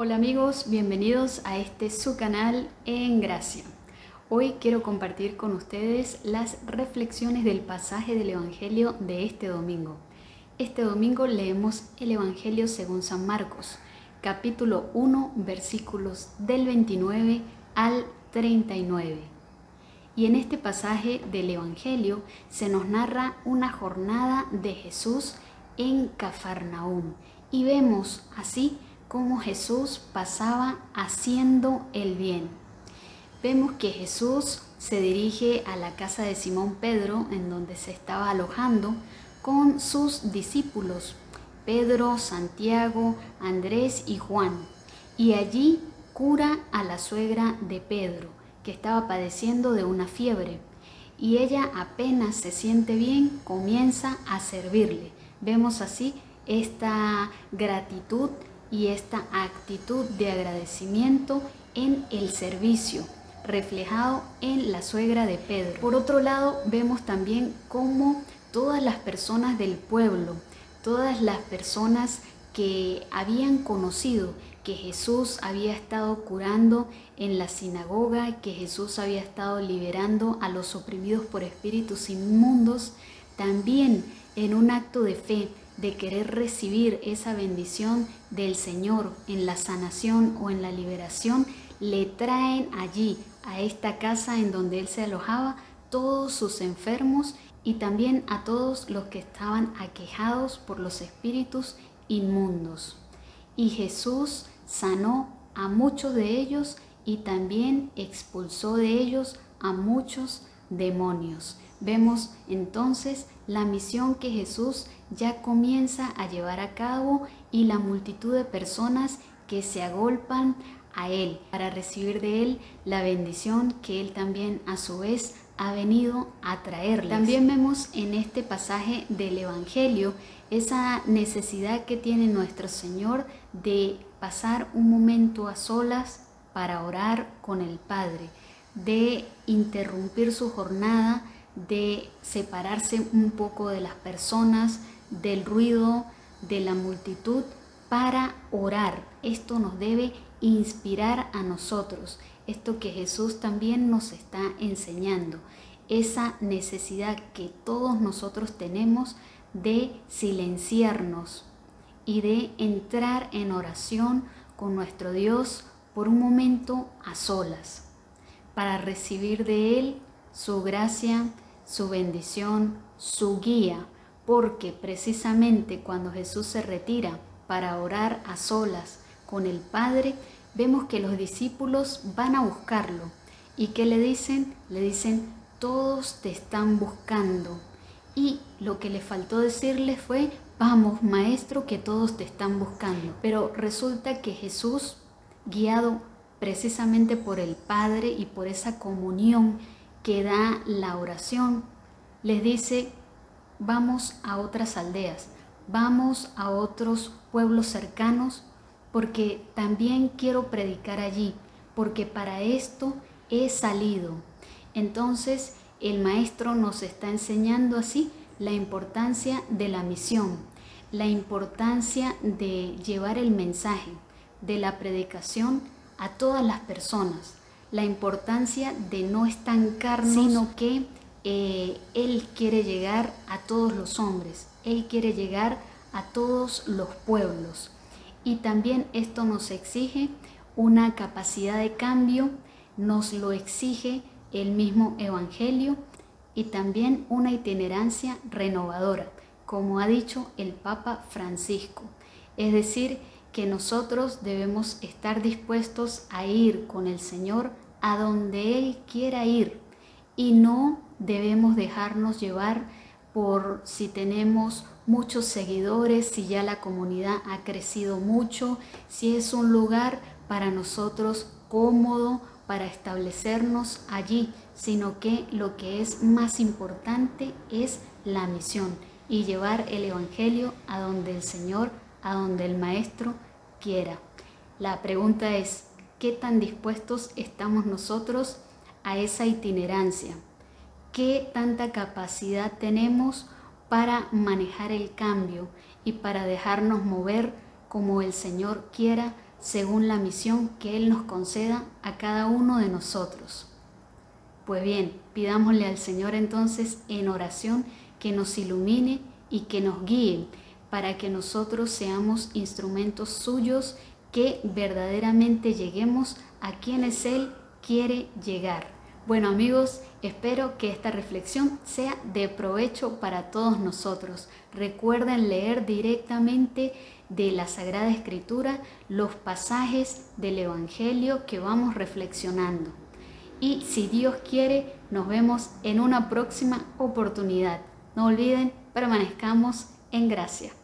Hola amigos, bienvenidos a este su canal En Gracia. Hoy quiero compartir con ustedes las reflexiones del pasaje del Evangelio de este domingo. Este domingo leemos el Evangelio según San Marcos, capítulo 1, versículos del 29 al 39. Y en este pasaje del Evangelio se nos narra una jornada de Jesús en Cafarnaúm y vemos así cómo Jesús pasaba haciendo el bien. Vemos que Jesús se dirige a la casa de Simón Pedro, en donde se estaba alojando, con sus discípulos, Pedro, Santiago, Andrés y Juan. Y allí cura a la suegra de Pedro, que estaba padeciendo de una fiebre. Y ella apenas se siente bien, comienza a servirle. Vemos así esta gratitud y esta actitud de agradecimiento en el servicio reflejado en la suegra de Pedro. Por otro lado, vemos también cómo todas las personas del pueblo, todas las personas que habían conocido que Jesús había estado curando en la sinagoga, que Jesús había estado liberando a los oprimidos por espíritus inmundos, también en un acto de fe de querer recibir esa bendición del Señor en la sanación o en la liberación, le traen allí a esta casa en donde él se alojaba todos sus enfermos y también a todos los que estaban aquejados por los espíritus inmundos. Y Jesús sanó a muchos de ellos y también expulsó de ellos a muchos demonios. Vemos entonces la misión que Jesús ya comienza a llevar a cabo y la multitud de personas que se agolpan a Él para recibir de Él la bendición que Él también a su vez ha venido a traerles. También vemos en este pasaje del Evangelio esa necesidad que tiene nuestro Señor de pasar un momento a solas para orar con el Padre, de interrumpir su jornada de separarse un poco de las personas, del ruido, de la multitud, para orar. Esto nos debe inspirar a nosotros, esto que Jesús también nos está enseñando, esa necesidad que todos nosotros tenemos de silenciarnos y de entrar en oración con nuestro Dios por un momento a solas, para recibir de Él su gracia, su bendición, su guía, porque precisamente cuando Jesús se retira para orar a solas con el Padre, vemos que los discípulos van a buscarlo. ¿Y qué le dicen? Le dicen, todos te están buscando. Y lo que le faltó decirle fue, vamos maestro, que todos te están buscando. Pero resulta que Jesús, guiado precisamente por el Padre y por esa comunión que da la oración, les dice, vamos a otras aldeas, vamos a otros pueblos cercanos, porque también quiero predicar allí, porque para esto he salido. Entonces el maestro nos está enseñando así la importancia de la misión, la importancia de llevar el mensaje de la predicación a todas las personas, la importancia de no estancarnos, sino que eh, Él quiere llegar a todos los hombres, Él quiere llegar a todos los pueblos. Y también esto nos exige una capacidad de cambio, nos lo exige el mismo Evangelio y también una itinerancia renovadora, como ha dicho el Papa Francisco. Es decir, que nosotros debemos estar dispuestos a ir con el Señor a donde Él quiera ir y no debemos dejarnos llevar por si tenemos muchos seguidores, si ya la comunidad ha crecido mucho, si es un lugar para nosotros cómodo para establecernos allí, sino que lo que es más importante es la misión y llevar el Evangelio a donde el Señor, a donde el Maestro quiera. La pregunta es, ¿qué tan dispuestos estamos nosotros a esa itinerancia? ¿Qué tanta capacidad tenemos para manejar el cambio y para dejarnos mover como el Señor quiera según la misión que Él nos conceda a cada uno de nosotros. Pues bien, pidámosle al Señor entonces en oración que nos ilumine y que nos guíe para que nosotros seamos instrumentos suyos que verdaderamente lleguemos a quienes Él quiere llegar. Bueno amigos, espero que esta reflexión sea de provecho para todos nosotros. Recuerden leer directamente de la Sagrada Escritura los pasajes del Evangelio que vamos reflexionando y si Dios quiere, nos vemos en una próxima oportunidad. No olviden, permanezcamos en gracia.